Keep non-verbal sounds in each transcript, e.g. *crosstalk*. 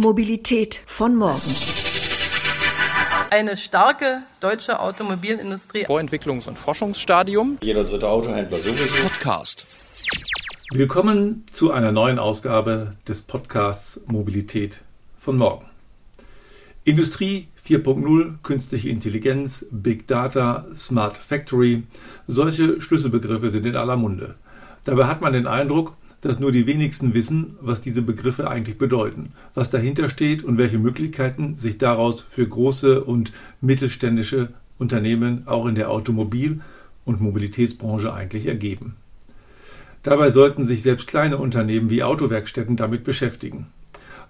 Mobilität von morgen. Eine starke deutsche Automobilindustrie. Vorentwicklungs- und Forschungsstadium. Jeder dritte Autohändler sowieso. Podcast. Willkommen zu einer neuen Ausgabe des Podcasts Mobilität von morgen. Industrie 4.0, künstliche Intelligenz, Big Data, Smart Factory, solche Schlüsselbegriffe sind in aller Munde. Dabei hat man den Eindruck, dass nur die wenigsten wissen, was diese Begriffe eigentlich bedeuten, was dahinter steht und welche Möglichkeiten sich daraus für große und mittelständische Unternehmen auch in der Automobil- und Mobilitätsbranche eigentlich ergeben. Dabei sollten sich selbst kleine Unternehmen wie Autowerkstätten damit beschäftigen.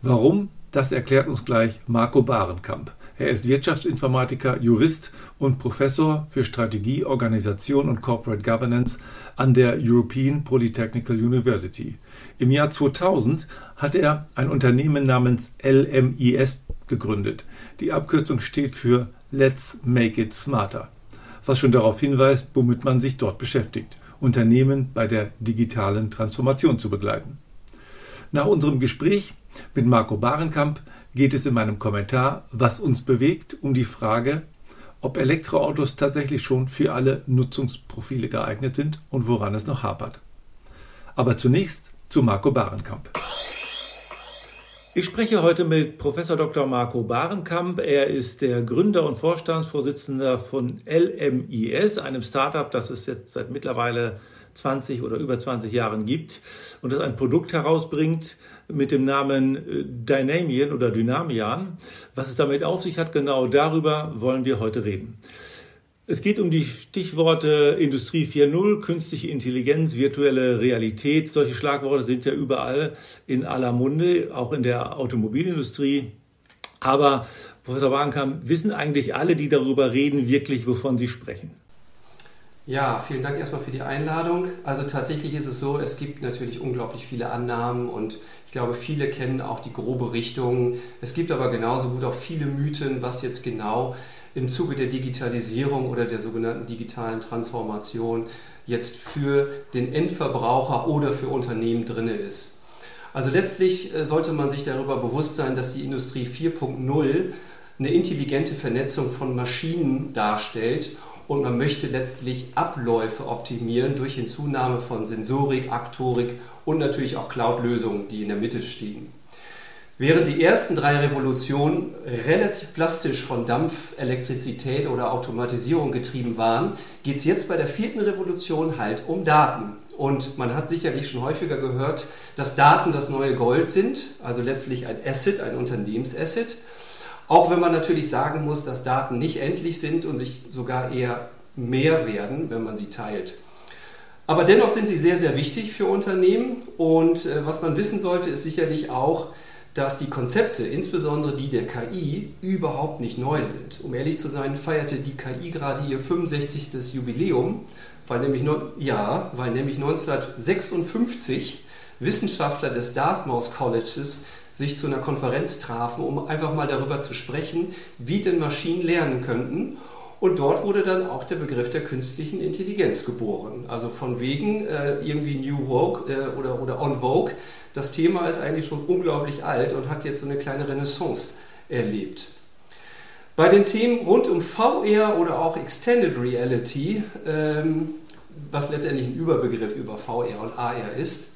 Warum? Das erklärt uns gleich Marco Barenkamp. Er ist Wirtschaftsinformatiker, Jurist und Professor für Strategie, Organisation und Corporate Governance an der European Polytechnical University. Im Jahr 2000 hat er ein Unternehmen namens LMIS gegründet. Die Abkürzung steht für Let's Make It Smarter, was schon darauf hinweist, womit man sich dort beschäftigt, Unternehmen bei der digitalen Transformation zu begleiten. Nach unserem Gespräch mit Marco Barenkamp geht es in meinem Kommentar, was uns bewegt, um die Frage, ob Elektroautos tatsächlich schon für alle Nutzungsprofile geeignet sind und woran es noch hapert. Aber zunächst zu Marco Barenkamp. Ich spreche heute mit Professor Dr. Marco Barenkamp. Er ist der Gründer und Vorstandsvorsitzender von LMIS, einem Startup, das es jetzt seit mittlerweile 20 oder über 20 Jahren gibt und das ein Produkt herausbringt mit dem Namen äh, Dynamian oder Dynamian. Was es damit auf sich hat, genau darüber wollen wir heute reden. Es geht um die Stichworte Industrie 4.0, künstliche Intelligenz, virtuelle Realität. Solche Schlagworte sind ja überall in aller Munde, auch in der Automobilindustrie. Aber Professor Wagenkamp, wissen eigentlich alle, die darüber reden, wirklich, wovon sie sprechen? Ja, vielen Dank erstmal für die Einladung. Also tatsächlich ist es so, es gibt natürlich unglaublich viele Annahmen und ich glaube, viele kennen auch die grobe Richtung. Es gibt aber genauso gut auch viele Mythen, was jetzt genau im Zuge der Digitalisierung oder der sogenannten digitalen Transformation jetzt für den Endverbraucher oder für Unternehmen drin ist. Also letztlich äh, sollte man sich darüber bewusst sein, dass die Industrie 4.0 eine intelligente Vernetzung von Maschinen darstellt und man möchte letztlich Abläufe optimieren durch Hinzunahme von Sensorik, Aktorik und natürlich auch Cloud-Lösungen, die in der Mitte stehen. Während die ersten drei Revolutionen relativ plastisch von Dampf, Elektrizität oder Automatisierung getrieben waren, geht es jetzt bei der vierten Revolution halt um Daten. Und man hat sicherlich schon häufiger gehört, dass Daten das neue Gold sind, also letztlich ein Asset, ein Unternehmensasset. Auch wenn man natürlich sagen muss, dass Daten nicht endlich sind und sich sogar eher mehr werden, wenn man sie teilt. Aber dennoch sind sie sehr, sehr wichtig für Unternehmen. Und äh, was man wissen sollte, ist sicherlich auch, dass die Konzepte, insbesondere die der KI, überhaupt nicht neu sind. Um ehrlich zu sein, feierte die KI gerade ihr 65. Jubiläum, weil nämlich, ja, weil nämlich 1956 Wissenschaftler des Dartmouth Colleges sich zu einer Konferenz trafen, um einfach mal darüber zu sprechen, wie denn Maschinen lernen könnten. Und dort wurde dann auch der Begriff der künstlichen Intelligenz geboren. Also von wegen äh, irgendwie New Vogue äh, oder, oder On Vogue. Das Thema ist eigentlich schon unglaublich alt und hat jetzt so eine kleine Renaissance erlebt. Bei den Themen rund um VR oder auch Extended Reality, ähm, was letztendlich ein Überbegriff über VR und AR ist,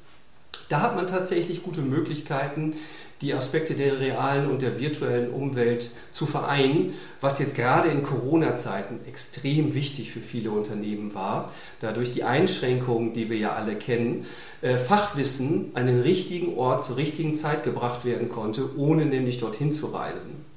da hat man tatsächlich gute Möglichkeiten, die Aspekte der realen und der virtuellen Umwelt zu vereinen, was jetzt gerade in Corona-Zeiten extrem wichtig für viele Unternehmen war, da durch die Einschränkungen, die wir ja alle kennen, äh, Fachwissen an den richtigen Ort zur richtigen Zeit gebracht werden konnte, ohne nämlich dorthin zu reisen.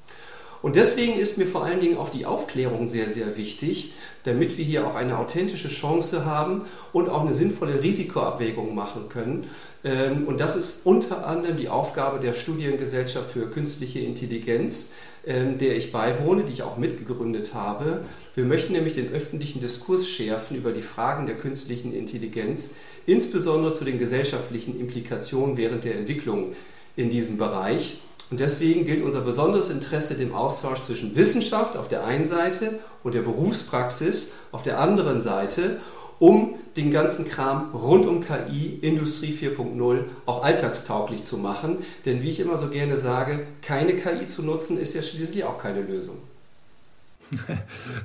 Und deswegen ist mir vor allen Dingen auch die Aufklärung sehr, sehr wichtig, damit wir hier auch eine authentische Chance haben und auch eine sinnvolle Risikoabwägung machen können. Ähm, und das ist unter anderem die Aufgabe der Studiengesellschaft für künstliche Intelligenz, ähm, der ich beiwohne, die ich auch mitgegründet habe. Wir möchten nämlich den öffentlichen Diskurs schärfen über die Fragen der künstlichen Intelligenz, insbesondere zu den gesellschaftlichen Implikationen während der Entwicklung in diesem Bereich. Und deswegen gilt unser besonderes Interesse dem Austausch zwischen Wissenschaft auf der einen Seite und der Berufspraxis auf der anderen Seite. um den ganzen Kram rund um KI, Industrie 4.0 auch alltagstauglich zu machen. Denn wie ich immer so gerne sage, keine KI zu nutzen ist ja schließlich auch keine Lösung. *laughs*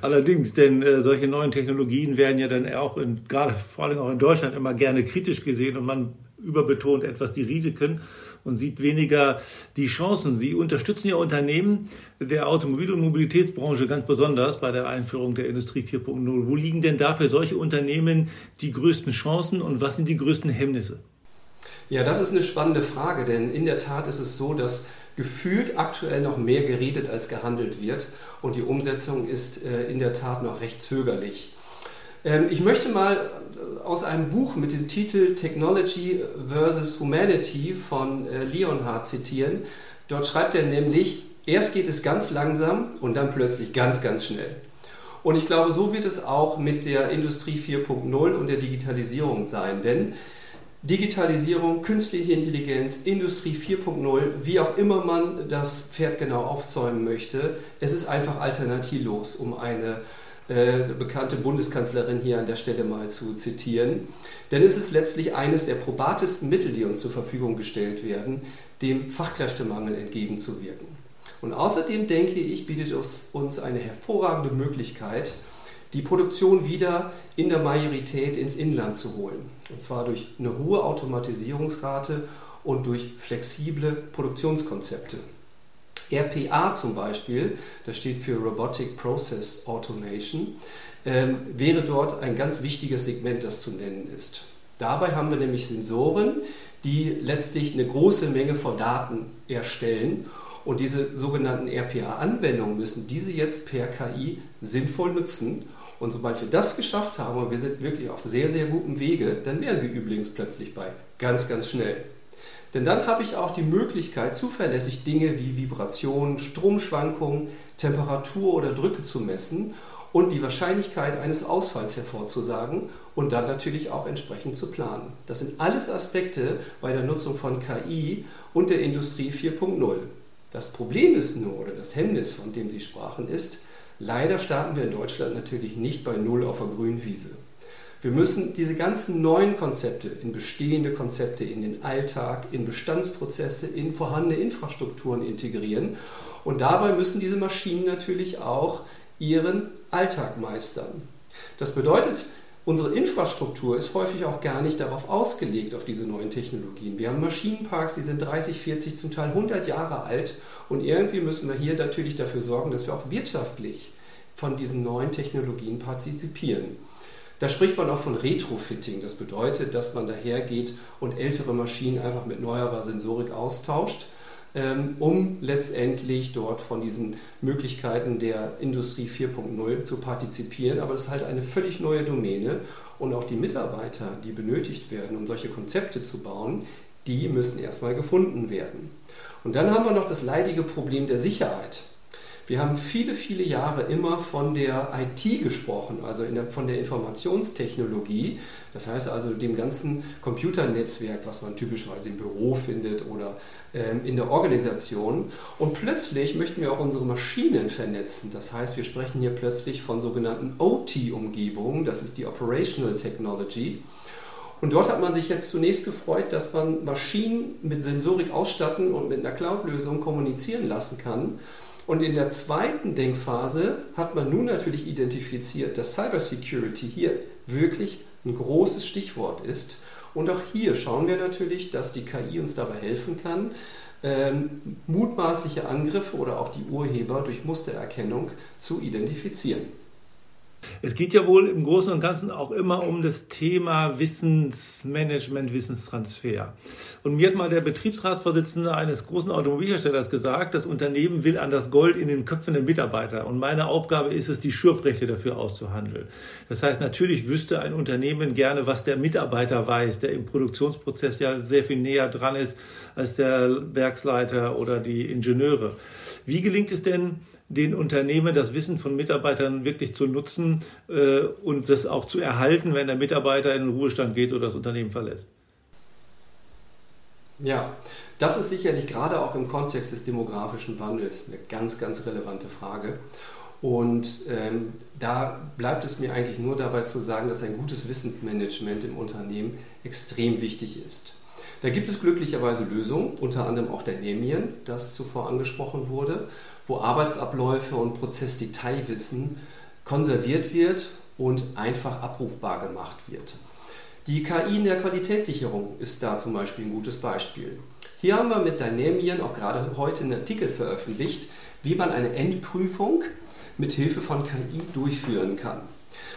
Allerdings, denn äh, solche neuen Technologien werden ja dann auch in, gerade vor allem auch in Deutschland immer gerne kritisch gesehen und man überbetont etwas die Risiken und sieht weniger die Chancen. Sie unterstützen ja Unternehmen der Automobil- und Mobilitätsbranche ganz besonders bei der Einführung der Industrie 4.0. Wo liegen denn da für solche Unternehmen die größten Chancen und was sind die größten Hemmnisse? Ja, das ist eine spannende Frage, denn in der Tat ist es so, dass gefühlt aktuell noch mehr geredet als gehandelt wird und die Umsetzung ist äh, in der Tat noch recht zögerlich. Ähm, ich möchte mal äh, aus einem Buch mit dem Titel Technology versus Humanity von äh, Leonhard zitieren. Dort schreibt er nämlich, erst geht es ganz langsam und dann plötzlich ganz, ganz schnell. Und ich glaube, so wird es auch mit der Industrie 4.0 und der Digitalisierung sein. Denn Digitalisierung, künstliche Intelligenz, Industrie 4.0, wie auch immer man das Pferd genau aufzäumen möchte, es ist einfach alternativlos, um eine äh, bekannte Bundeskanzlerin hier an der Stelle mal zu zitieren. Denn es ist letztlich eines der probatesten Mittel, die uns zur Verfügung gestellt werden, dem Fachkräftemangel entgegenzuwirken. Und außerdem denke ich, bietet es uns eine hervorragende Möglichkeit, die Produktion wieder in der Majorität ins Inland zu holen. Und zwar durch eine hohe Automatisierungsrate und durch flexible Produktionskonzepte. RPA zum Beispiel, das steht für Robotic Process Automation, ähm, wäre dort ein ganz wichtiges Segment, das zu nennen ist. Dabei haben wir nämlich Sensoren, die letztlich eine große Menge von Daten erstellen und diese sogenannten RPA-Anwendungen müssen diese jetzt per KI sinnvoll nutzen und sobald wir das geschafft haben, und wir sind wirklich auf sehr, sehr gutem Wege, dann wären wir übrigens plötzlich bei ganz, ganz schnell. Denn dann habe ich auch die Möglichkeit, zuverlässig Dinge wie Vibrationen, Stromschwankungen, Temperatur oder Drücke zu messen und die Wahrscheinlichkeit eines Ausfalls hervorzusagen und dann natürlich auch entsprechend zu planen. Das sind alles Aspekte bei der Nutzung von KI und der Industrie 4.0. Das Problem ist nur, oder das Hemmnis, von dem Sie sprachen, ist, Leider starten wir in Deutschland natürlich nicht bei Null auf der grünen Wiese. Wir müssen diese ganzen neuen Konzepte in bestehende Konzepte, in den Alltag, in Bestandsprozesse, in vorhandene Infrastrukturen integrieren. Und dabei müssen diese Maschinen natürlich auch ihren Alltag meistern. Das bedeutet, Unsere Infrastruktur ist häufig auch gar nicht darauf ausgelegt, auf diese neuen Technologien. Wir haben Maschinenparks, die sind 30, 40, zum Teil 100 Jahre alt und irgendwie müssen wir hier natürlich dafür sorgen, dass wir auch wirtschaftlich von diesen neuen Technologien partizipieren. Da spricht man auch von Retrofitting. Das bedeutet, dass man dahergeht und ältere Maschinen einfach mit neuerer Sensorik austauscht ähm, um letztendlich dort von diesen Möglichkeiten der Industrie 4.0 zu partizipieren. Aber das ist halt eine völlig neue Domäne und auch die Mitarbeiter, die benötigt werden, um solche Konzepte zu bauen, die müssen erstmal gefunden werden. Und dann haben wir noch das leidige Problem der Sicherheit. Wir haben viele, viele Jahre immer von der IT gesprochen, also der, von der Informationstechnologie. Das heißt also dem ganzen Computernetzwerk, was man typischerweise im Büro findet oder ähm, in der Organisation. Und plötzlich möchten wir auch unsere Maschinen vernetzen. Das heißt, wir sprechen hier plötzlich von sogenannten OT-Umgebungen. Das ist die Operational Technology. Und dort hat man sich jetzt zunächst gefreut, dass man Maschinen mit Sensorik ausstatten und mit einer Cloud-Lösung kommunizieren lassen kann. Und in der zweiten Denkphase hat man nun natürlich identifiziert, dass Cybersecurity hier wirklich ein großes Stichwort ist. Und auch hier schauen wir natürlich, dass die KI uns dabei helfen kann, ähm, mutmaßliche Angriffe oder auch die Urheber durch Mustererkennung zu identifizieren. Es geht ja wohl im Großen und Ganzen auch immer um das Thema Wissensmanagement, Wissenstransfer. Und mir hat mal der Betriebsratsvorsitzende eines großen Automobilherstellers gesagt, das Unternehmen will an das Gold in den Köpfen der Mitarbeiter. Und meine Aufgabe ist es, die Schürfrechte dafür auszuhandeln. Das heißt, natürlich wüsste ein Unternehmen gerne, was der Mitarbeiter weiß, der im Produktionsprozess ja sehr viel näher dran ist als der Werksleiter oder die Ingenieure. Wie gelingt es denn, den Unternehmen das Wissen von Mitarbeitern wirklich zu nutzen äh, und das auch zu erhalten, wenn der Mitarbeiter in den Ruhestand geht oder das Unternehmen verlässt. Ja, das ist sicherlich gerade auch im Kontext des demografischen Wandels eine ganz, ganz relevante Frage. Und ähm, da bleibt es mir eigentlich nur dabei zu sagen, dass ein gutes Wissensmanagement im Unternehmen extrem wichtig ist. Da gibt es glücklicherweise Lösungen, unter anderem auch der Nemien, das zuvor angesprochen wurde, wo Arbeitsabläufe und Prozessdetailwissen konserviert wird und einfach abrufbar gemacht wird. Die KI in der Qualitätssicherung ist da zum Beispiel ein gutes Beispiel. Hier haben wir mit Dynamian auch gerade heute einen Artikel veröffentlicht, wie man eine Endprüfung mit Hilfe von KI durchführen kann.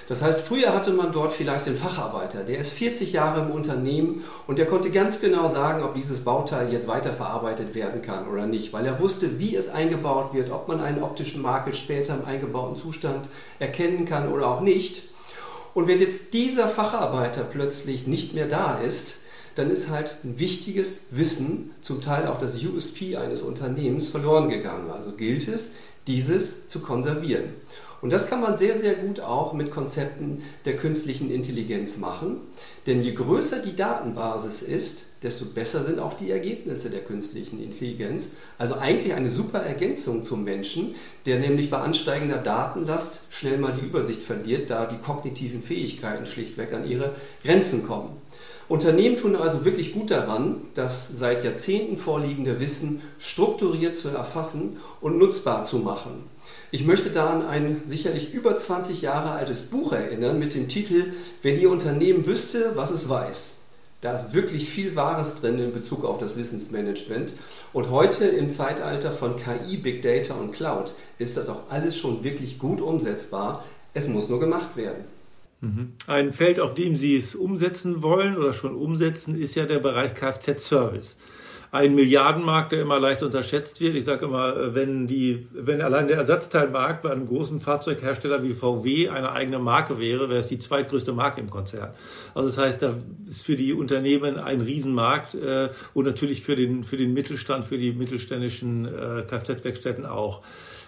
Das heißt, früher hatte man dort vielleicht den Facharbeiter, der ist 40 Jahre im Unternehmen und der konnte ganz genau sagen, ob dieses Bauteil jetzt weiterverarbeitet werden kann oder nicht, weil er wusste, wie es eingebaut wird, ob man einen optischen Makel später im eingebauten Zustand erkennen kann oder auch nicht. Und wenn jetzt dieser Facharbeiter plötzlich nicht mehr da ist, dann ist halt ein wichtiges Wissen, zum Teil auch das USP eines Unternehmens, verloren gegangen. Also gilt es, dieses zu konservieren. Und das kann man sehr, sehr gut auch mit Konzepten der künstlichen Intelligenz machen. Denn je größer die Datenbasis ist, desto besser sind auch die Ergebnisse der künstlichen Intelligenz. Also eigentlich eine super Ergänzung zum Menschen, der nämlich bei ansteigender Datenlast schnell mal die Übersicht verliert, da die kognitiven Fähigkeiten schlichtweg an ihre Grenzen kommen. Unternehmen tun also wirklich gut daran, das seit Jahrzehnten vorliegende Wissen strukturiert zu erfassen und nutzbar zu machen. Ich möchte da an ein sicherlich über 20 Jahre altes Buch erinnern mit dem Titel Wenn Ihr Unternehmen wüsste, was es weiß. Da ist wirklich viel Wahres drin in Bezug auf das Wissensmanagement. Und heute im Zeitalter von KI, Big Data und Cloud ist das auch alles schon wirklich gut umsetzbar. Es muss nur gemacht werden. Mhm. Ein Feld, auf dem Sie es umsetzen wollen oder schon umsetzen, ist ja der Bereich Kfz-Service ein Milliardenmarkt, der immer leicht unterschätzt wird. Ich sage immer, äh, wenn die, wenn allein der Ersatzteilmarkt bei einem großen Fahrzeughersteller wie VW eine eigene Marke wäre, wäre es die zweitgrößte Marke im Konzern. Also das heißt, da ist für die Unternehmen ein Riesenmarkt äh, und natürlich für den, für den Mittelstand, für die mittelständischen äh, Kfz-Werkstätten auch.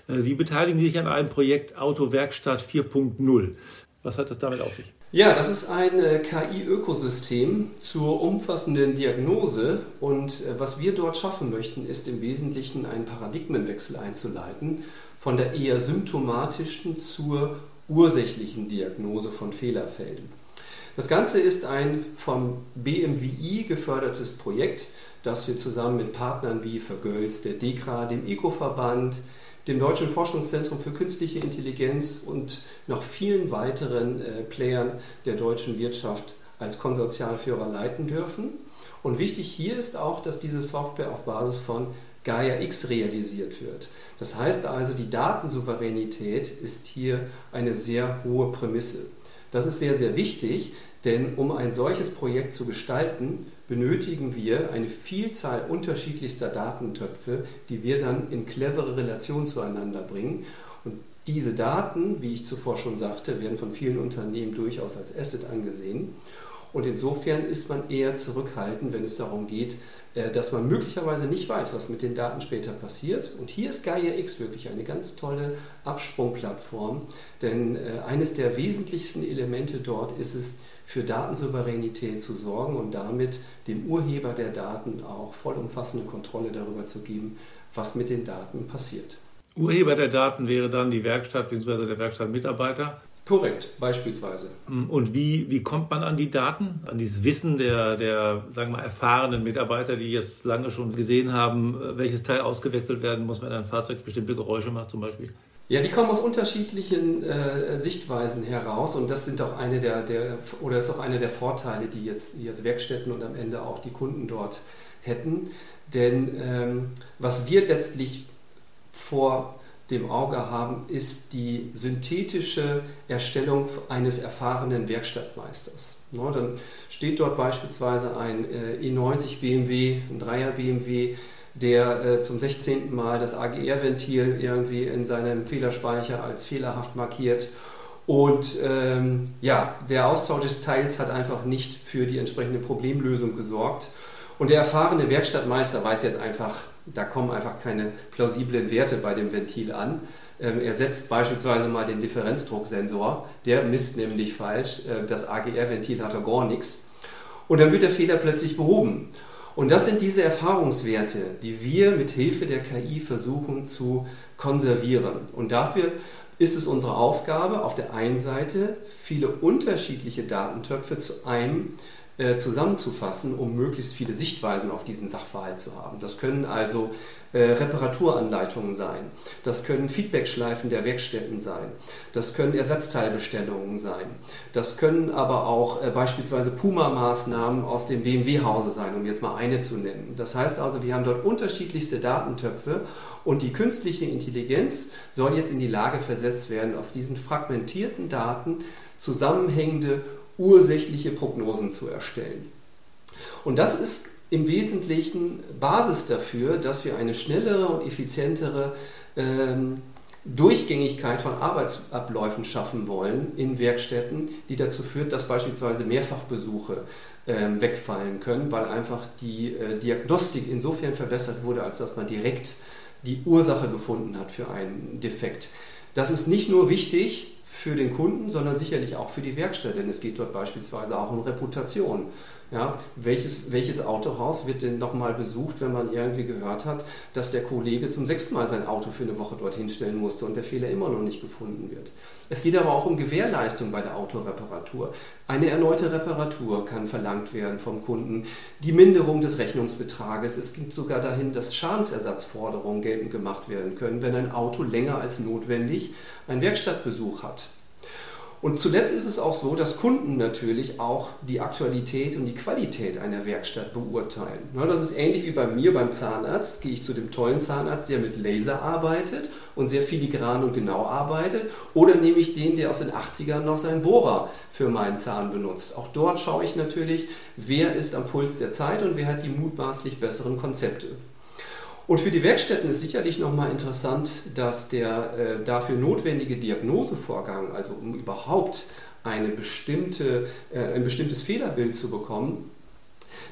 Äh, Sie beteiligen sich an einem Projekt Autowerkstatt 4.0. Was hat das damit auf sich? Ja, das ist ein äh, KI-Ökosystem zur umfassenden Diagnose und äh, was wir dort schaffen möchten, ist im Wesentlichen einen Paradigmenwechsel einzuleiten von der eher symptomatischen zur ursächlichen Diagnose von Fehlerfällen. Das Ganze ist ein vom BMWI gefördertes Projekt, das wir zusammen mit Partnern wie Vergölz, der DEKRA, dem ECO-Verband, dem Deutschen Forschungszentrum für künstliche Intelligenz und noch vielen weiteren äh, Playern der deutschen Wirtschaft als Konsortialführer leiten dürfen. Und wichtig hier ist auch, dass diese Software auf Basis von Gaia X realisiert wird. Das heißt also, die Datensouveränität ist hier eine sehr hohe Prämisse. Das ist sehr, sehr wichtig, denn um ein solches Projekt zu gestalten, benötigen wir eine Vielzahl unterschiedlichster Datentöpfe, die wir dann in clevere Relation zueinander bringen. Und diese Daten, wie ich zuvor schon sagte, werden von vielen Unternehmen durchaus als Asset angesehen. Und insofern ist man eher zurückhaltend, wenn es darum geht, dass man möglicherweise nicht weiß, was mit den Daten später passiert. Und hier ist Gaia X wirklich eine ganz tolle Absprungplattform, denn äh, eines der wesentlichsten Elemente dort ist es, für Datensouveränität zu sorgen und damit dem Urheber der Daten auch vollumfassende Kontrolle darüber zu geben, was mit den Daten passiert. Urheber der Daten wäre dann die Werkstatt bzw. der Werkstattmitarbeiter. Korrekt, beispielsweise. Mm, und wie, wie kommt man an die Daten, an dieses Wissen der, der sagen wir mal, erfahrenen Mitarbeiter, die jetzt lange schon gesehen haben, welches Teil ausgewechselt werden muss, wenn ein Fahrzeug bestimmte Geräusche macht zum Beispiel? Ja, die kommen aus unterschiedlichen äh, Sichtweisen heraus und das sind auch eine der, der oder ist auch einer der Vorteile, die jetzt, die jetzt Werkstätten und am Ende auch die Kunden dort hätten. Denn ähm, was wir letztlich vor dem Auge haben, ist die synthetische Erstellung eines erfahrenen Werkstattmeisters. No, dann steht dort beispielsweise ein äh, E90 BMW, ein Dreier BMW, der äh, zum 16. Mal das AGR-Ventil irgendwie in seinem Fehlerspeicher als fehlerhaft markiert. Und ähm, ja, der Austausch des Teils hat einfach nicht für die entsprechende Problemlösung gesorgt. Und der erfahrene Werkstattmeister weiß jetzt einfach, da kommen einfach keine plausiblen Werte bei dem Ventil an. Ähm, er setzt beispielsweise mal den Differenzdrucksensor, der misst nämlich falsch, äh, das AGR-Ventil hat er gar nichts. Und dann wird der Fehler plötzlich behoben. Und das sind diese Erfahrungswerte, die wir mit Hilfe der KI versuchen zu konservieren. Und dafür ist es unsere Aufgabe, auf der einen Seite viele unterschiedliche Datentöpfe zu einem äh, zusammenzufassen, um möglichst viele Sichtweisen auf diesen Sachverhalt zu haben. Das können also äh, Reparaturanleitungen sein, das können Feedbackschleifen der Werkstätten sein, das können Ersatzteilbestellungen sein, das können aber auch äh, beispielsweise Puma-Maßnahmen aus dem BMW-Hause sein, um jetzt mal eine zu nennen. Das heißt also, wir haben dort unterschiedlichste Datentöpfe und die künstliche Intelligenz soll jetzt in die Lage versetzt werden, aus diesen fragmentierten Daten zusammenhängende ursächliche Prognosen zu erstellen. Und das ist im Wesentlichen Basis dafür, dass wir eine schnellere und effizientere ähm, Durchgängigkeit von Arbeitsabläufen schaffen wollen in Werkstätten, die dazu führt, dass beispielsweise Mehrfachbesuche äh, wegfallen können, weil einfach die äh, Diagnostik insofern verbessert wurde, als dass man direkt die Ursache gefunden hat für einen Defekt. Das ist nicht nur wichtig für den Kunden, sondern sicherlich auch für die Werkstatt, denn es geht dort beispielsweise auch um Reputation. Ja, welches, welches Autohaus wird denn nochmal besucht, wenn man irgendwie gehört hat, dass der Kollege zum sechsten Mal sein Auto für eine Woche dorthin stellen musste und der Fehler immer noch nicht gefunden wird? Es geht aber auch um Gewährleistung bei der Autoreparatur. Eine erneute Reparatur kann verlangt werden vom Kunden, die Minderung des Rechnungsbetrages. Es geht sogar dahin, dass Schadensersatzforderungen geltend gemacht werden können, wenn ein Auto länger als notwendig einen Werkstattbesuch hat. Und zuletzt ist es auch so, dass Kunden natürlich auch die Aktualität und die Qualität einer Werkstatt beurteilen. Das ist ähnlich wie bei mir beim Zahnarzt. Gehe ich zu dem tollen Zahnarzt, der mit Laser arbeitet und sehr filigran und genau arbeitet, oder nehme ich den, der aus den 80ern noch seinen Bohrer für meinen Zahn benutzt. Auch dort schaue ich natürlich, wer ist am Puls der Zeit und wer hat die mutmaßlich besseren Konzepte. Und für die Werkstätten ist sicherlich nochmal interessant, dass der äh, dafür notwendige Diagnosevorgang, also um überhaupt eine bestimmte, äh, ein bestimmtes Fehlerbild zu bekommen,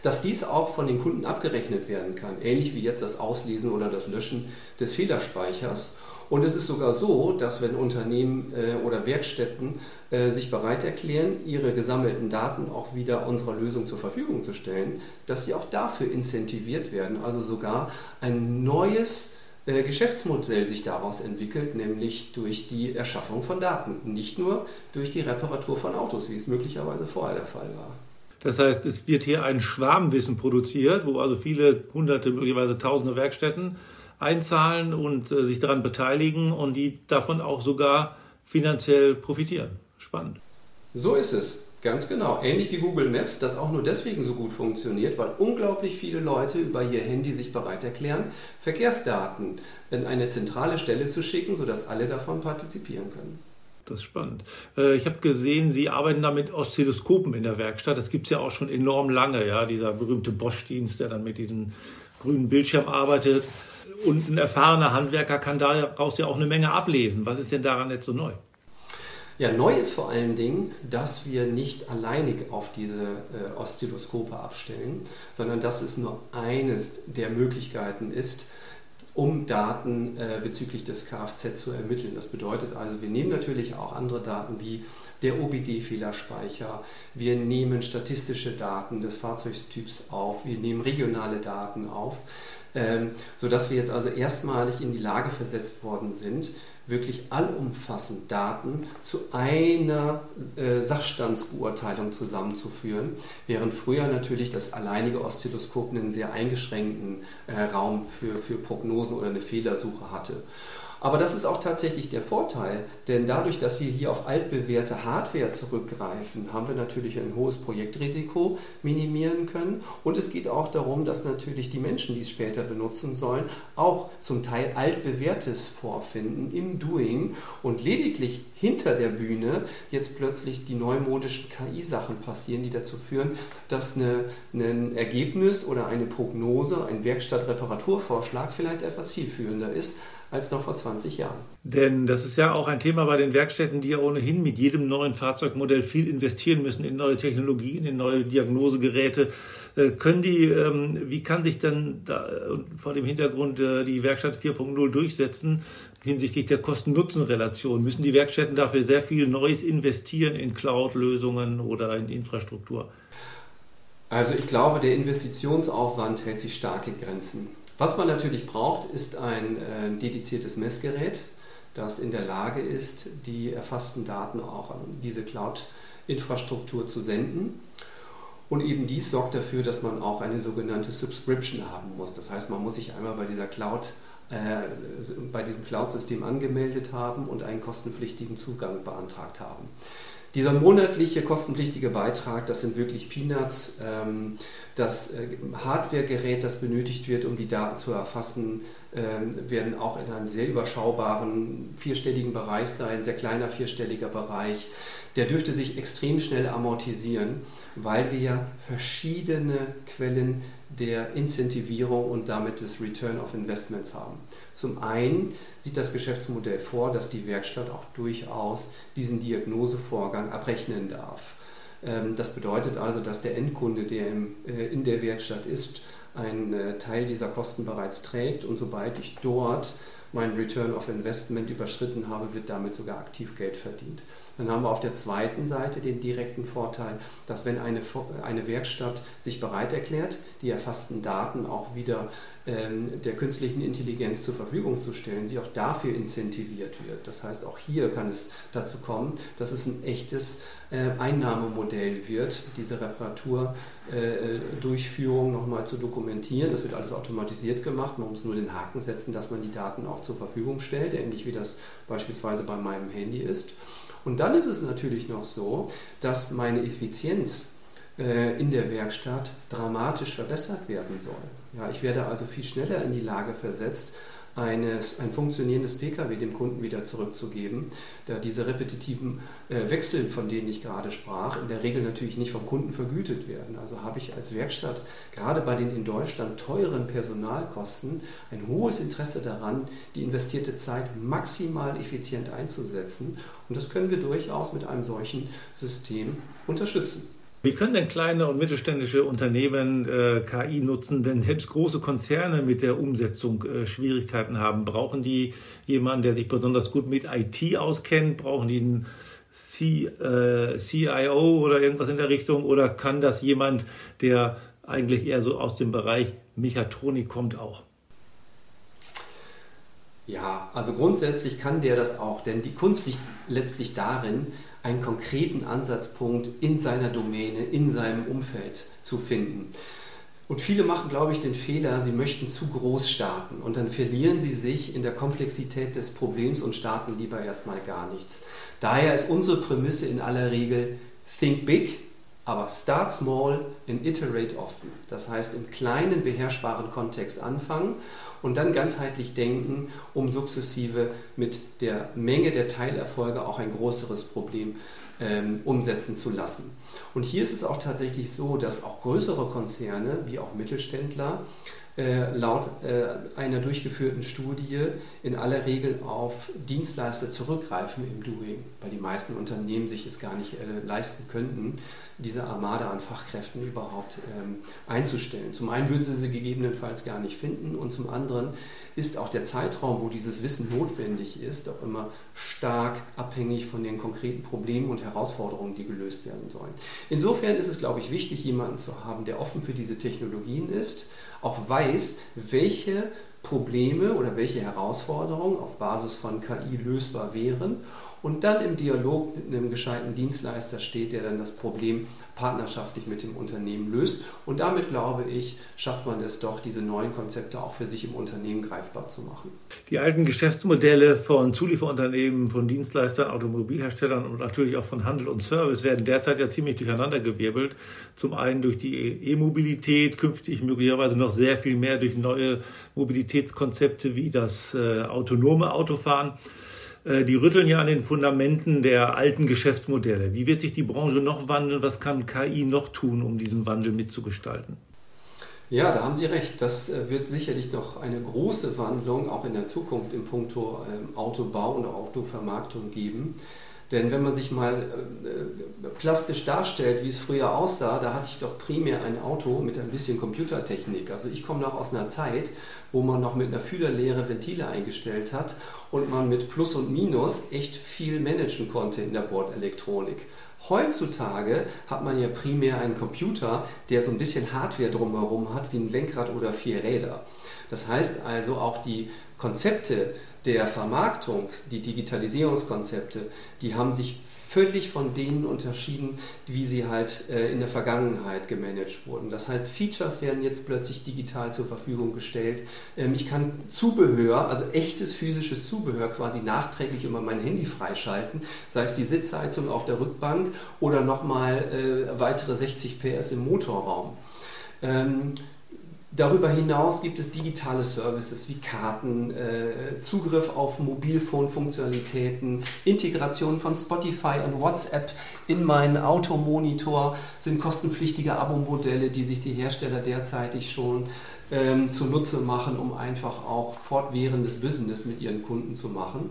dass dies auch von den Kunden abgerechnet werden kann, ähnlich wie jetzt das Auslesen oder das Löschen des Fehlerspeichers. Und es ist sogar so, dass wenn Unternehmen äh, oder Werkstätten äh, sich bereit erklären, ihre gesammelten Daten auch wieder unserer Lösung zur Verfügung zu stellen, dass sie auch dafür incentiviert werden, also sogar ein neues äh, Geschäftsmodell sich daraus entwickelt, nämlich durch die Erschaffung von Daten, nicht nur durch die Reparatur von Autos, wie es möglicherweise vorher der Fall war. Das heißt, es wird hier ein Schwarmwissen produziert, wo also viele hunderte, möglicherweise tausende Werkstätten einzahlen und äh, sich daran beteiligen und die davon auch sogar finanziell profitieren. Spannend. So ist es. Ganz genau. Ähnlich wie Google Maps, das auch nur deswegen so gut funktioniert, weil unglaublich viele Leute über ihr Handy sich bereit erklären, Verkehrsdaten in eine zentrale Stelle zu schicken, sodass alle davon partizipieren können. Das ist spannend. Äh, ich habe gesehen, Sie arbeiten da mit Oszilloskopen in der Werkstatt. Das gibt es ja auch schon enorm lange, ja, dieser berühmte Bosch-Dienst, der dann mit diesem grünen Bildschirm arbeitet. Und ein erfahrener Handwerker kann daraus ja auch eine Menge ablesen. Was ist denn daran jetzt so neu? Ja, neu ist vor allen Dingen, dass wir nicht alleinig auf diese äh, Oszilloskope abstellen, sondern dass es nur eines der Möglichkeiten ist, um Daten äh, bezüglich des Kfz zu ermitteln. Das bedeutet also, wir nehmen natürlich auch andere Daten wie der OBD-Fehlerspeicher, wir nehmen statistische Daten des Fahrzeugstyps auf, wir nehmen regionale Daten auf ähm, sodass wir jetzt also erstmalig in die Lage versetzt worden sind, wirklich allumfassend Daten zu einer äh, Sachstandsbeurteilung zusammenzuführen, während früher natürlich das alleinige Oszilloskop einen sehr eingeschränkten äh, Raum für, für Prognosen oder eine Fehlersuche hatte. Aber das ist auch tatsächlich der Vorteil, denn dadurch, dass wir hier auf altbewährte Hardware zurückgreifen, haben wir natürlich ein hohes Projektrisiko minimieren können. Und es geht auch darum, dass natürlich die Menschen, die es später benutzen sollen, auch zum Teil altbewährtes vorfinden im Doing und lediglich hinter der Bühne jetzt plötzlich die neumodischen KI-Sachen passieren, die dazu führen, dass eine, ein Ergebnis oder eine Prognose, ein Werkstattreparaturvorschlag vielleicht etwas zielführender ist als noch vor 20 Jahren. Denn das ist ja auch ein Thema bei den Werkstätten, die ja ohnehin mit jedem neuen Fahrzeugmodell viel investieren müssen in neue Technologien, in neue Diagnosegeräte. Äh, können die, ähm, wie kann sich denn da, vor dem Hintergrund äh, die Werkstatt 4.0 durchsetzen hinsichtlich der Kosten-Nutzen-Relation? Müssen die Werkstätten dafür sehr viel Neues investieren in Cloud-Lösungen oder in Infrastruktur? Also ich glaube, der Investitionsaufwand hält sich stark in Grenzen. Was man natürlich braucht, ist ein äh, dediziertes Messgerät, das in der Lage ist, die erfassten Daten auch an diese Cloud-Infrastruktur zu senden. Und eben dies sorgt dafür, dass man auch eine sogenannte Subscription haben muss. Das heißt, man muss sich einmal bei dieser Cloud äh, bei diesem Cloud-System angemeldet haben und einen kostenpflichtigen Zugang beantragt haben. Dieser monatliche kostenpflichtige Beitrag, das sind wirklich Peanuts. Ähm, das äh, Hardware-Gerät, das benötigt wird, um die Daten zu erfassen, ähm, werden auch in einem sehr überschaubaren vierstelligen Bereich sein, sehr kleiner vierstelliger Bereich. Der dürfte sich extrem schnell amortisieren, weil wir verschiedene Quellen der Incentivierung und damit des Return of Investments haben. Zum einen sieht das Geschäftsmodell vor, dass die Werkstatt auch durchaus diesen Diagnosevorgang abrechnen darf. Ähm, das bedeutet also, dass der Endkunde, der äh, in der Werkstatt ist, einen äh, Teil dieser Kosten bereits trägt und sobald ich dort mein Return of Investment überschritten habe, wird damit sogar aktiv Geld verdient. Dann haben wir auf der zweiten Seite den direkten Vorteil, dass wenn eine, eine Werkstatt sich bereit erklärt, die erfassten Daten auch wieder ähm, der künstlichen Intelligenz zur Verfügung zu stellen, sie auch dafür incentiviert wird. Das heißt, auch hier kann es dazu kommen, dass es ein echtes äh, Einnahmemodell wird, diese Reparaturdurchführung äh, nochmal zu dokumentieren. Das wird alles automatisiert gemacht. Man muss nur den Haken setzen, dass man die Daten auch zur Verfügung stellt, ähnlich wie das beispielsweise bei meinem Handy ist. Und dann ist es natürlich noch so, dass meine Effizienz äh, in der Werkstatt dramatisch verbessert werden soll. Ja, ich werde also viel schneller in die Lage versetzt, eines, ein funktionierendes Pkw dem Kunden wieder zurückzugeben, da diese repetitiven äh, Wechsel, von denen ich gerade sprach, in der Regel natürlich nicht vom Kunden vergütet werden. Also habe ich als Werkstatt gerade bei den in Deutschland teuren Personalkosten ein hohes Interesse daran, die investierte Zeit maximal effizient einzusetzen. Und das können wir durchaus mit einem solchen System unterstützen. Wie können denn kleine und mittelständische Unternehmen äh, KI nutzen, wenn selbst große Konzerne mit der Umsetzung äh, Schwierigkeiten haben? Brauchen die jemanden, der sich besonders gut mit IT auskennt? Brauchen die einen C, äh, CIO oder irgendwas in der Richtung? Oder kann das jemand, der eigentlich eher so aus dem Bereich Mechatronik kommt, auch? Ja, also grundsätzlich kann der das auch, denn die Kunst liegt letztlich darin, einen konkreten Ansatzpunkt in seiner Domäne, in seinem Umfeld zu finden. Und viele machen, glaube ich, den Fehler, sie möchten zu groß starten und dann verlieren sie sich in der Komplexität des Problems und starten lieber erstmal gar nichts. Daher ist unsere Prämisse in aller Regel Think Big, aber Start Small and Iterate Often. Das heißt, im kleinen, beherrschbaren Kontext anfangen und dann ganzheitlich denken, um sukzessive mit der Menge der Teilerfolge auch ein größeres Problem ähm, umsetzen zu lassen. Und hier ist es auch tatsächlich so, dass auch größere Konzerne wie auch Mittelständler äh, laut äh, einer durchgeführten Studie in aller Regel auf Dienstleister zurückgreifen im Doing, weil die meisten Unternehmen sich es gar nicht äh, leisten könnten, diese Armada an Fachkräften überhaupt ähm, einzustellen. Zum einen würden sie sie gegebenenfalls gar nicht finden und zum anderen ist auch der Zeitraum, wo dieses Wissen notwendig ist, auch immer stark abhängig von den konkreten Problemen und Herausforderungen, die gelöst werden sollen. Insofern ist es, glaube ich, wichtig, jemanden zu haben, der offen für diese Technologien ist, auch weiß, welche Probleme oder welche Herausforderungen auf Basis von KI lösbar wären und dann im Dialog mit einem gescheiten Dienstleister steht, der dann das Problem partnerschaftlich mit dem Unternehmen löst. Und damit, glaube ich, schafft man es doch, diese neuen Konzepte auch für sich im Unternehmen greifbar zu machen. Die alten Geschäftsmodelle von Zulieferunternehmen, von Dienstleistern, Automobilherstellern und natürlich auch von Handel und Service werden derzeit ja ziemlich durcheinandergewirbelt. Zum einen durch die E-Mobilität, künftig möglicherweise noch sehr viel mehr durch neue Mobilitätskonzepte wie das äh, autonome Autofahren. Äh, die rütteln ja an den Fundamenten der alten Geschäftsmodelle. Wie wird sich die Branche noch wandeln? Was kann KI noch tun, um diesen Wandel mitzugestalten? Ja, da haben Sie recht. Das äh, wird sicherlich noch eine große Wandlung auch in der Zukunft im Punkto ähm, Autobau und Autovermarktung geben. Denn wenn man sich mal äh, plastisch darstellt, wie es früher aussah, da hatte ich doch primär ein Auto mit ein bisschen Computertechnik. Also ich komme noch aus einer Zeit, wo man noch mit einer Fühlerlehre Ventile eingestellt hat und man mit Plus und Minus echt viel managen konnte in der Bordelektronik. Heutzutage hat man ja primär einen Computer, der so ein bisschen Hardware drumherum hat, wie ein Lenkrad oder vier Räder. Das heißt also auch die Konzepte der Vermarktung, die Digitalisierungskonzepte, die haben sich völlig von denen unterschieden, wie sie halt äh, in der Vergangenheit gemanagt wurden. Das heißt, Features werden jetzt plötzlich digital zur Verfügung gestellt. Ähm, ich kann Zubehör, also echtes physisches Zubehör quasi nachträglich über mein Handy freischalten, sei es die Sitzheizung auf der Rückbank oder nochmal äh, weitere 60 PS im Motorraum. Ähm, Darüber hinaus gibt es digitale Services wie Karten, äh, Zugriff auf Mobilphone-Funktionalitäten, Integration von Spotify und WhatsApp in meinen Automonitor sind kostenpflichtige Abo-Modelle, die sich die Hersteller derzeitig schon ähm, zunutze machen, um einfach auch fortwährendes Business mit ihren Kunden zu machen.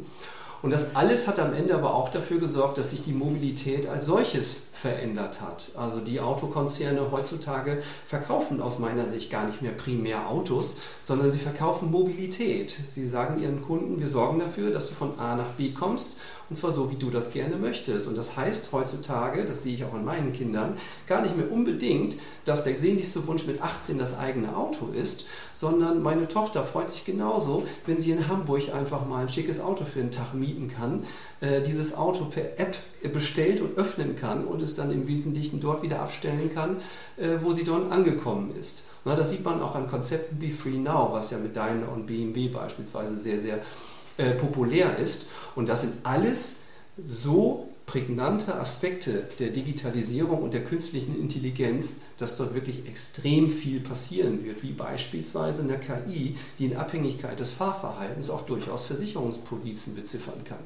Und das alles hat am Ende aber auch dafür gesorgt, dass sich die Mobilität als solches verändert hat. Also die Autokonzerne heutzutage verkaufen aus meiner Sicht gar nicht mehr primär Autos, sondern sie verkaufen Mobilität. Sie sagen ihren Kunden, wir sorgen dafür, dass du von A nach B kommst und zwar so, wie du das gerne möchtest. Und das heißt heutzutage, das sehe ich auch an meinen Kindern, gar nicht mehr unbedingt, dass der sehnlichste Wunsch mit 18 das eigene Auto ist, sondern meine Tochter freut sich genauso, wenn sie in Hamburg einfach mal ein schickes Auto für einen Tag mieten kann, äh, dieses Auto per App bestellt und öffnen kann und es dann im Wesentlichen dort wieder abstellen kann, äh, wo sie dort angekommen ist. Na, das sieht man auch an Konzepten wie Free Now, was ja mit Daimler und BMW beispielsweise sehr, sehr äh, populär ist. Und das sind alles so prägnante Aspekte der Digitalisierung und der künstlichen Intelligenz, dass dort wirklich extrem viel passieren wird, wie beispielsweise eine KI, die in Abhängigkeit des Fahrverhaltens auch durchaus Versicherungspolicen beziffern kann.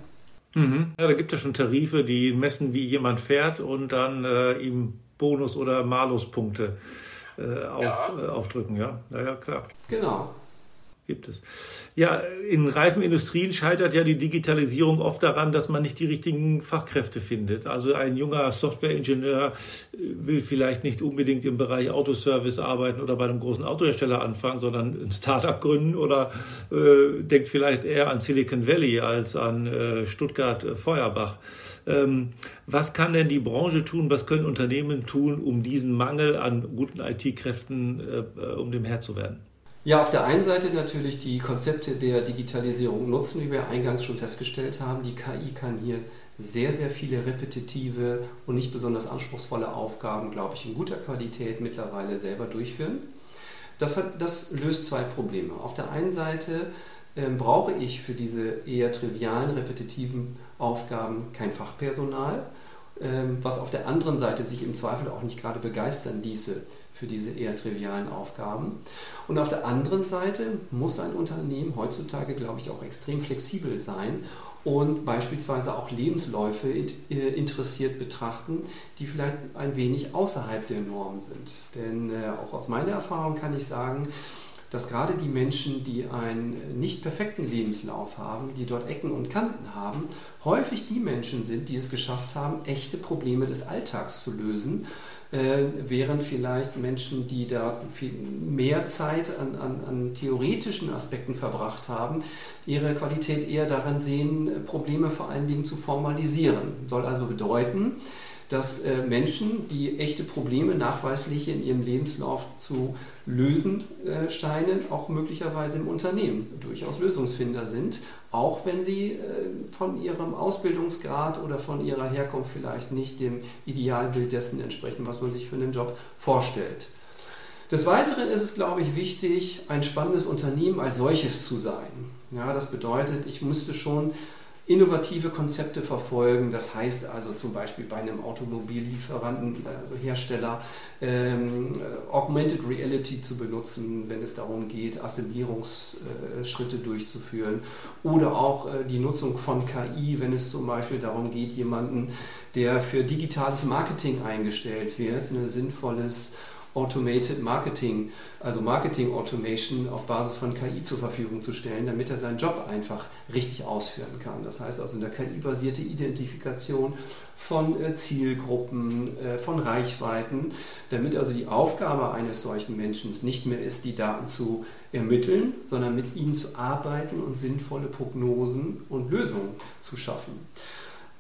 Mhm. Ja, da gibt es schon Tarife, die messen, wie jemand fährt und dann äh, ihm Bonus- oder Maluspunkte äh, auf, ja. äh, aufdrücken. Ja, naja, klar. Genau gibt es. Ja, in reifen Industrien scheitert ja die Digitalisierung oft daran, dass man nicht die richtigen Fachkräfte findet. Also ein junger Softwareingenieur äh, will vielleicht nicht unbedingt im Bereich Autoservice arbeiten oder bei einem großen Autohersteller anfangen, sondern ein Startup gründen oder äh, denkt vielleicht eher an Silicon Valley als an äh, Stuttgart äh, Feuerbach. Ähm, was kann denn die Branche tun, was können Unternehmen tun, um diesen Mangel an guten IT-Kräften, äh, äh, um dem Herr zu werden? Ja, auf der einen Seite natürlich die Konzepte der Digitalisierung nutzen, wie wir eingangs schon festgestellt haben. Die KI kann hier sehr, sehr viele repetitive und nicht besonders anspruchsvolle Aufgaben, glaube ich, in guter Qualität mittlerweile selber durchführen. Das, hat, das löst zwei Probleme. Auf der einen Seite ähm, brauche ich für diese eher trivialen, repetitiven Aufgaben kein Fachpersonal was auf der anderen Seite sich im Zweifel auch nicht gerade begeistern ließe für diese eher trivialen Aufgaben. Und auf der anderen Seite muss ein Unternehmen heutzutage, glaube ich, auch extrem flexibel sein und beispielsweise auch Lebensläufe äh, interessiert betrachten, die vielleicht ein wenig außerhalb der Norm sind. Denn äh, auch aus meiner Erfahrung kann ich sagen, dass gerade die Menschen, die einen nicht perfekten Lebenslauf haben, die dort Ecken und Kanten haben, häufig die Menschen sind, die es geschafft haben, echte Probleme des Alltags zu lösen, äh, während vielleicht Menschen, die da viel mehr Zeit an, an, an theoretischen Aspekten verbracht haben, ihre Qualität eher daran sehen, Probleme vor allen Dingen zu formalisieren. Soll also bedeuten, dass äh, Menschen, die echte Probleme nachweislich in ihrem Lebenslauf zu lösen äh, scheinen, auch möglicherweise im Unternehmen durchaus Lösungsfinder sind, auch wenn sie äh, von ihrem Ausbildungsgrad oder von ihrer Herkunft vielleicht nicht dem Idealbild dessen entsprechen, was man sich für einen Job vorstellt. Des Weiteren ist es, glaube ich, wichtig, ein spannendes Unternehmen als solches zu sein. Ja, das bedeutet, ich müsste schon innovative Konzepte verfolgen. Das heißt also zum Beispiel bei einem Automobillieferanten, also Hersteller, ähm, Augmented Reality zu benutzen, wenn es darum geht, Assimilierungsschritte äh, durchzuführen. Oder auch äh, die Nutzung von KI, wenn es zum Beispiel darum geht, jemanden, der für digitales Marketing eingestellt wird, ein sinnvolles Automated Marketing, also Marketing Automation auf Basis von KI zur Verfügung zu stellen, damit er seinen Job einfach richtig ausführen kann. Das heißt also eine KI-basierte Identifikation von äh, Zielgruppen, äh, von Reichweiten, damit also die Aufgabe eines solchen Menschen nicht mehr ist, die Daten zu ermitteln, sondern mit ihnen zu arbeiten und sinnvolle Prognosen und Lösungen zu schaffen.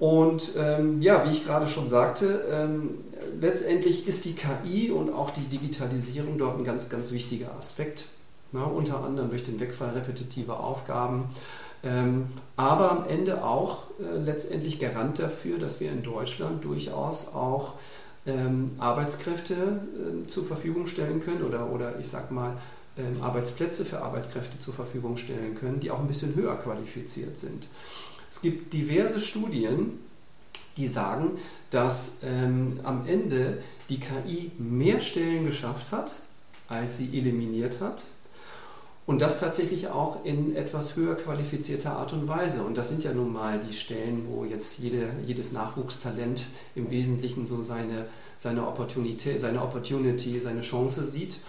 Und ähm, ja, wie ich gerade schon sagte, ähm, letztendlich ist die KI und auch die Digitalisierung dort ein ganz, ganz wichtiger Aspekt. Na, unter anderem durch den Wegfall repetitiver Aufgaben. Ähm, aber am Ende auch äh, letztendlich Garant dafür, dass wir in Deutschland durchaus auch ähm, Arbeitskräfte äh, zur Verfügung stellen können oder, oder ich sag mal ähm, Arbeitsplätze für Arbeitskräfte zur Verfügung stellen können, die auch ein bisschen höher qualifiziert sind. Es gibt diverse Studien, die sagen, dass ähm, am Ende die KI mehr Stellen geschafft hat, als sie eliminiert hat. Und das tatsächlich auch in etwas höher qualifizierter Art und Weise. Und das sind ja nun mal die Stellen, wo jetzt jede, jedes Nachwuchstalent im Wesentlichen so seine, seine, Opportunity, seine Opportunity, seine Chance sieht.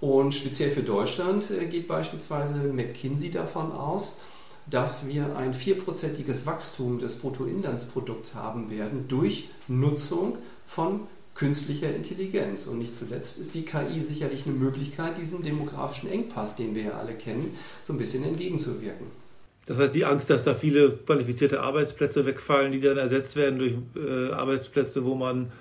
Und speziell für Deutschland äh, geht beispielsweise McKinsey davon aus, dass wir ein vierprozentiges Wachstum des Bruttoinlandsprodukts haben werden durch Nutzung von künstlicher Intelligenz. Und nicht zuletzt ist die KI sicherlich eine Möglichkeit, diesem demografischen Engpass, den wir ja alle kennen, so ein bisschen entgegenzuwirken. Das heißt, die Angst, dass da viele qualifizierte Arbeitsplätze wegfallen, die dann ersetzt werden durch äh, Arbeitsplätze, wo man,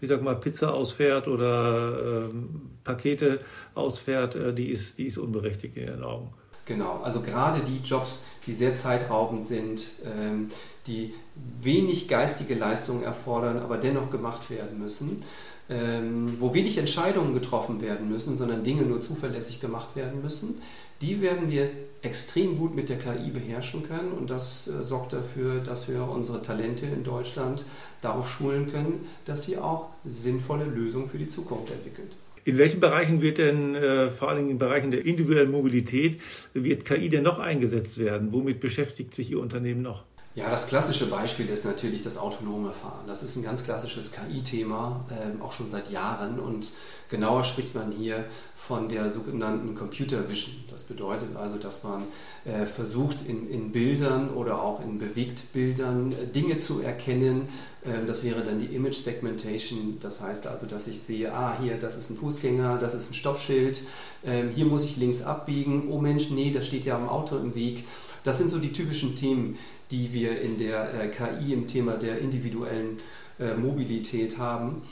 ich sag mal, Pizza ausfährt oder ähm, Pakete ausfährt, äh, die, ist, die ist unberechtigt in Ihren Augen. Genau, also gerade die Jobs, die sehr zeitraubend sind, ähm, die wenig geistige Leistungen erfordern, aber dennoch gemacht werden müssen, ähm, wo wenig Entscheidungen getroffen werden müssen, sondern Dinge nur zuverlässig gemacht werden müssen, die werden wir extrem gut mit der KI beherrschen können und das äh, sorgt dafür, dass wir unsere Talente in Deutschland darauf schulen können, dass sie auch sinnvolle Lösungen für die Zukunft entwickeln. In welchen Bereichen wird denn, äh, vor allem in Bereichen der individuellen Mobilität, wird KI denn noch eingesetzt werden? Womit beschäftigt sich Ihr Unternehmen noch? Ja, das klassische Beispiel ist natürlich das autonome Fahren. Das ist ein ganz klassisches KI-Thema, äh, auch schon seit Jahren. Und genauer spricht man hier von der sogenannten Computer Vision. Das bedeutet also, dass man äh, versucht, in, in Bildern oder auch in Bewegtbildern äh, Dinge zu erkennen. Ähm, das wäre dann die Image Segmentation. Das heißt also, dass ich sehe, ah, hier, das ist ein Fußgänger, das ist ein Stoppschild. Ähm, hier muss ich links abbiegen. Oh Mensch, nee, da steht ja ein Auto im Weg. Das sind so die typischen Themen, die wir in der äh, KI im Thema der individuellen äh, Mobilität haben.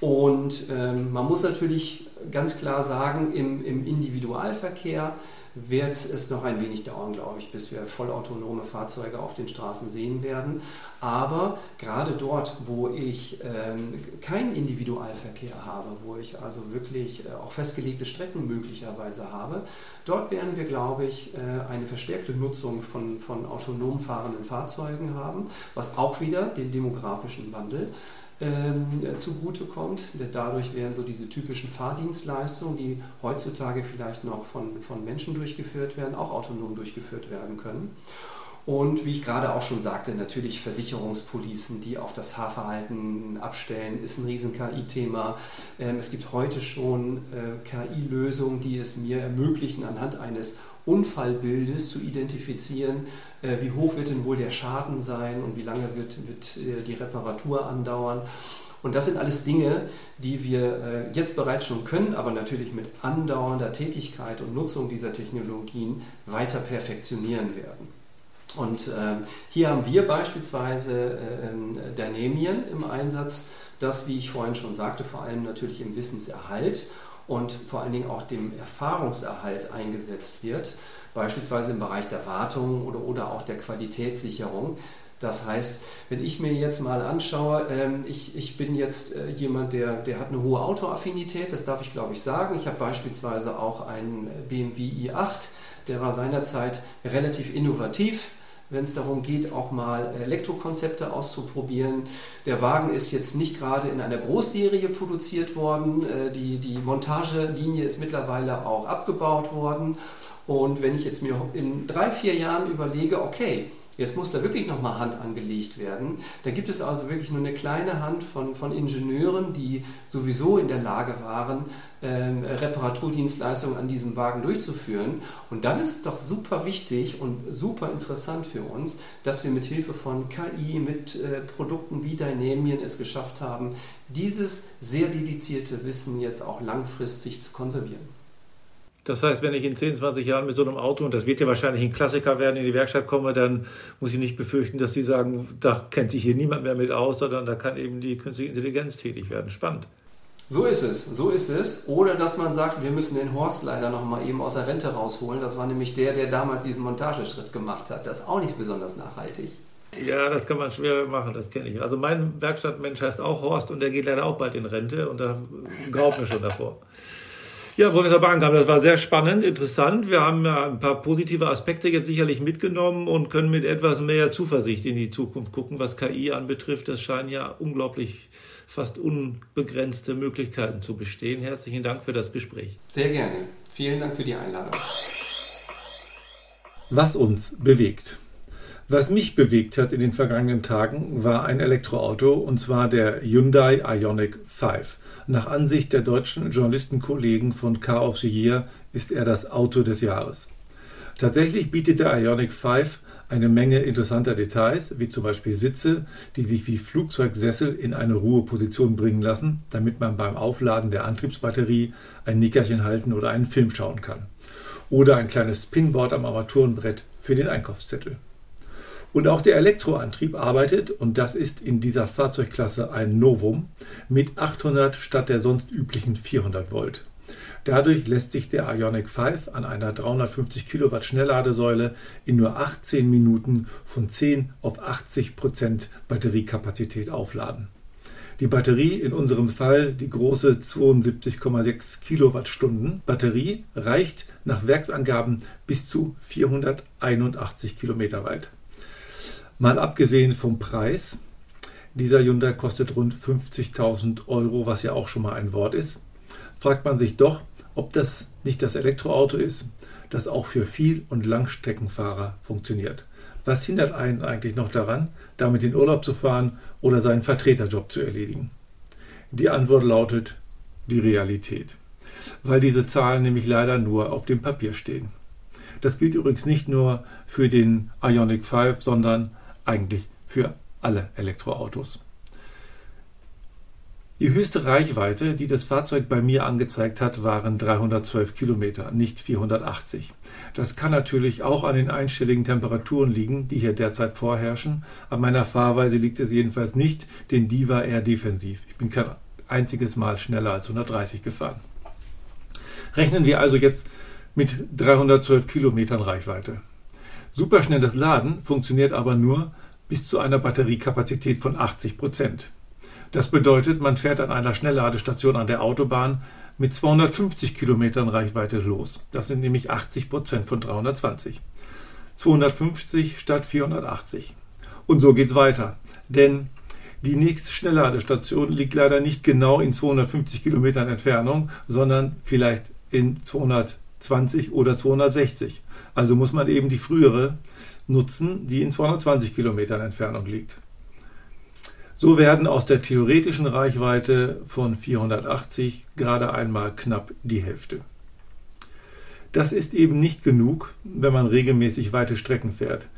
Und ähm, man muss natürlich ganz klar sagen, im, im Individualverkehr wird es noch ein wenig dauern, glaube ich, bis wir vollautonome Fahrzeuge auf den Straßen sehen werden. Aber gerade dort, wo ich ähm, keinen Individualverkehr habe, wo ich also wirklich äh, auch festgelegte Strecken möglicherweise habe, dort werden wir, glaube ich, äh, eine verstärkte Nutzung von, von autonom fahrenden Fahrzeugen haben, was auch wieder dem demografischen Wandel ähm, zugutekommt. Dadurch werden so diese typischen Fahrdienstleistungen, die heutzutage vielleicht noch von, von Menschen durchgeführt werden, auch autonom durchgeführt werden können. Und wie ich gerade auch schon sagte, natürlich Versicherungspolicen, die auf das Fahrverhalten abstellen, ist ein riesen KI-Thema. Ähm, es gibt heute schon äh, KI-Lösungen, die es mir ermöglichen, anhand eines Unfallbildes zu identifizieren, äh, wie hoch wird denn wohl der Schaden sein und wie lange wird, wird äh, die Reparatur andauern. Und das sind alles Dinge, die wir jetzt bereits schon können, aber natürlich mit andauernder Tätigkeit und Nutzung dieser Technologien weiter perfektionieren werden. Und äh, hier haben wir beispielsweise äh, ähm, Dynamien im Einsatz, das, wie ich vorhin schon sagte, vor allem natürlich im Wissenserhalt und vor allen Dingen auch dem Erfahrungserhalt eingesetzt wird, beispielsweise im Bereich der Wartung oder, oder auch der Qualitätssicherung. Das heißt, wenn ich mir jetzt mal anschaue, ähm, ich, ich bin jetzt äh, jemand, der, der hat eine hohe Autoaffinität, das darf ich glaube ich sagen. Ich habe beispielsweise auch einen BMW i8, der war seinerzeit relativ innovativ wenn es darum geht, auch mal Elektrokonzepte auszuprobieren. Der Wagen ist jetzt nicht gerade in einer Großserie produziert worden. Äh, die, die Montagelinie ist mittlerweile auch abgebaut worden. Und wenn ich jetzt mir in drei, vier Jahren überlege, okay, Jetzt muss da wirklich nochmal Hand angelegt werden. Da gibt es also wirklich nur eine kleine Hand von, von Ingenieuren, die sowieso in der Lage waren, ähm, Reparaturdienstleistungen an diesem Wagen durchzuführen. Und dann ist es doch super wichtig und super interessant für uns, dass wir mit Hilfe von KI, mit äh, Produkten wie Dynamien es geschafft haben, dieses sehr dedizierte Wissen jetzt auch langfristig zu konservieren. Das heißt, wenn ich in 10, 20 Jahren mit so einem Auto, und das wird ja wahrscheinlich ein Klassiker werden, in die Werkstatt komme, dann muss ich nicht befürchten, dass sie sagen, da kennt sich hier niemand mehr mit aus, sondern da kann eben die künstliche Intelligenz tätig werden. Spannend. So ist es, so ist es. Oder dass man sagt, wir müssen den Horst leider noch mal eben aus der Rente rausholen. Das war nämlich der, der damals diesen Montageschritt gemacht hat. Das ist auch nicht besonders nachhaltig. Ja, das kann man schwer machen, das kenne ich. Also mein Werkstattmensch heißt auch Horst und der geht leider auch bald in Rente und da graut mir schon davor. Ja, Professor Bahnkamp, das war sehr spannend, interessant. Wir haben ja ein paar positive Aspekte jetzt sicherlich mitgenommen und können mit etwas mehr Zuversicht in die Zukunft gucken, was KI anbetrifft. Das scheinen ja unglaublich fast unbegrenzte Möglichkeiten zu bestehen. Herzlichen Dank für das Gespräch. Sehr gerne. Vielen Dank für die Einladung. Was uns bewegt. Was mich bewegt hat in den vergangenen Tagen, war ein Elektroauto, und zwar der Hyundai Ioniq 5. Nach Ansicht der deutschen Journalistenkollegen von Car of the Year ist er das Auto des Jahres. Tatsächlich bietet der Ioniq 5 eine Menge interessanter Details, wie zum Beispiel Sitze, die sich wie Flugzeugsessel in eine Ruheposition bringen lassen, damit man beim Aufladen der Antriebsbatterie ein Nickerchen halten oder einen Film schauen kann. Oder ein kleines Spinboard am Armaturenbrett für den Einkaufszettel. Und auch der Elektroantrieb arbeitet, und das ist in dieser Fahrzeugklasse ein Novum, mit 800 statt der sonst üblichen 400 Volt. Dadurch lässt sich der Ionic 5 an einer 350 Kilowatt Schnellladesäule in nur 18 Minuten von 10 auf 80 Prozent Batteriekapazität aufladen. Die Batterie, in unserem Fall die große 72,6 Kilowattstunden Batterie, reicht nach Werksangaben bis zu 481 Kilometer weit. Mal abgesehen vom Preis, dieser Hyundai kostet rund 50.000 Euro, was ja auch schon mal ein Wort ist, fragt man sich doch, ob das nicht das Elektroauto ist, das auch für Viel- und Langstreckenfahrer funktioniert. Was hindert einen eigentlich noch daran, damit in Urlaub zu fahren oder seinen Vertreterjob zu erledigen? Die Antwort lautet die Realität, weil diese Zahlen nämlich leider nur auf dem Papier stehen. Das gilt übrigens nicht nur für den Ionic 5, sondern eigentlich für alle Elektroautos. Die höchste Reichweite, die das Fahrzeug bei mir angezeigt hat, waren 312 Kilometer, nicht 480. Das kann natürlich auch an den einstelligen Temperaturen liegen, die hier derzeit vorherrschen. An meiner Fahrweise liegt es jedenfalls nicht, denn die war eher defensiv. Ich bin kein einziges Mal schneller als 130 gefahren. Rechnen wir also jetzt mit 312 Kilometern Reichweite. Superschnelles Laden funktioniert aber nur bis zu einer Batteriekapazität von 80 Prozent. Das bedeutet, man fährt an einer Schnellladestation an der Autobahn mit 250 Kilometern Reichweite los. Das sind nämlich 80 Prozent von 320. 250 statt 480. Und so geht's weiter. Denn die nächste Schnellladestation liegt leider nicht genau in 250 Kilometern Entfernung, sondern vielleicht in 220 oder 260. Also muss man eben die frühere nutzen, die in 220 Kilometern Entfernung liegt. So werden aus der theoretischen Reichweite von 480 gerade einmal knapp die Hälfte. Das ist eben nicht genug, wenn man regelmäßig weite Strecken fährt.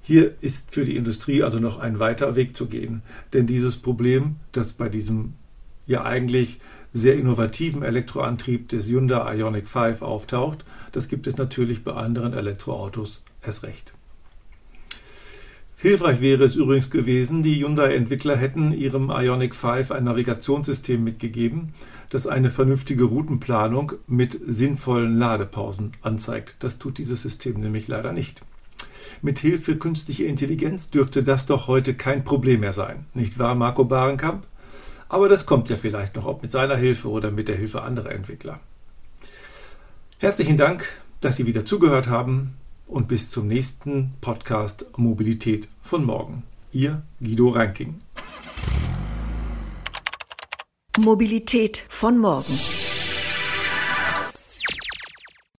Hier ist für die Industrie also noch ein weiter Weg zu gehen, denn dieses Problem, das bei diesem ja eigentlich sehr innovativen Elektroantrieb des Hyundai Ioniq 5 auftaucht, das gibt es natürlich bei anderen Elektroautos erst recht. Hilfreich wäre es übrigens gewesen, die Hyundai-Entwickler hätten ihrem Ioniq 5 ein Navigationssystem mitgegeben, das eine vernünftige Routenplanung mit sinnvollen Ladepausen anzeigt. Das tut dieses System nämlich leider nicht. Mit Hilfe künstlicher Intelligenz dürfte das doch heute kein Problem mehr sein, nicht wahr, Marco Barenkamp? Aber das kommt ja vielleicht noch, ob mit seiner Hilfe oder mit der Hilfe anderer Entwickler. Herzlichen Dank, dass Sie wieder zugehört haben und bis zum nächsten Podcast Mobilität von morgen. Ihr Guido Ranking. Mobilität von morgen.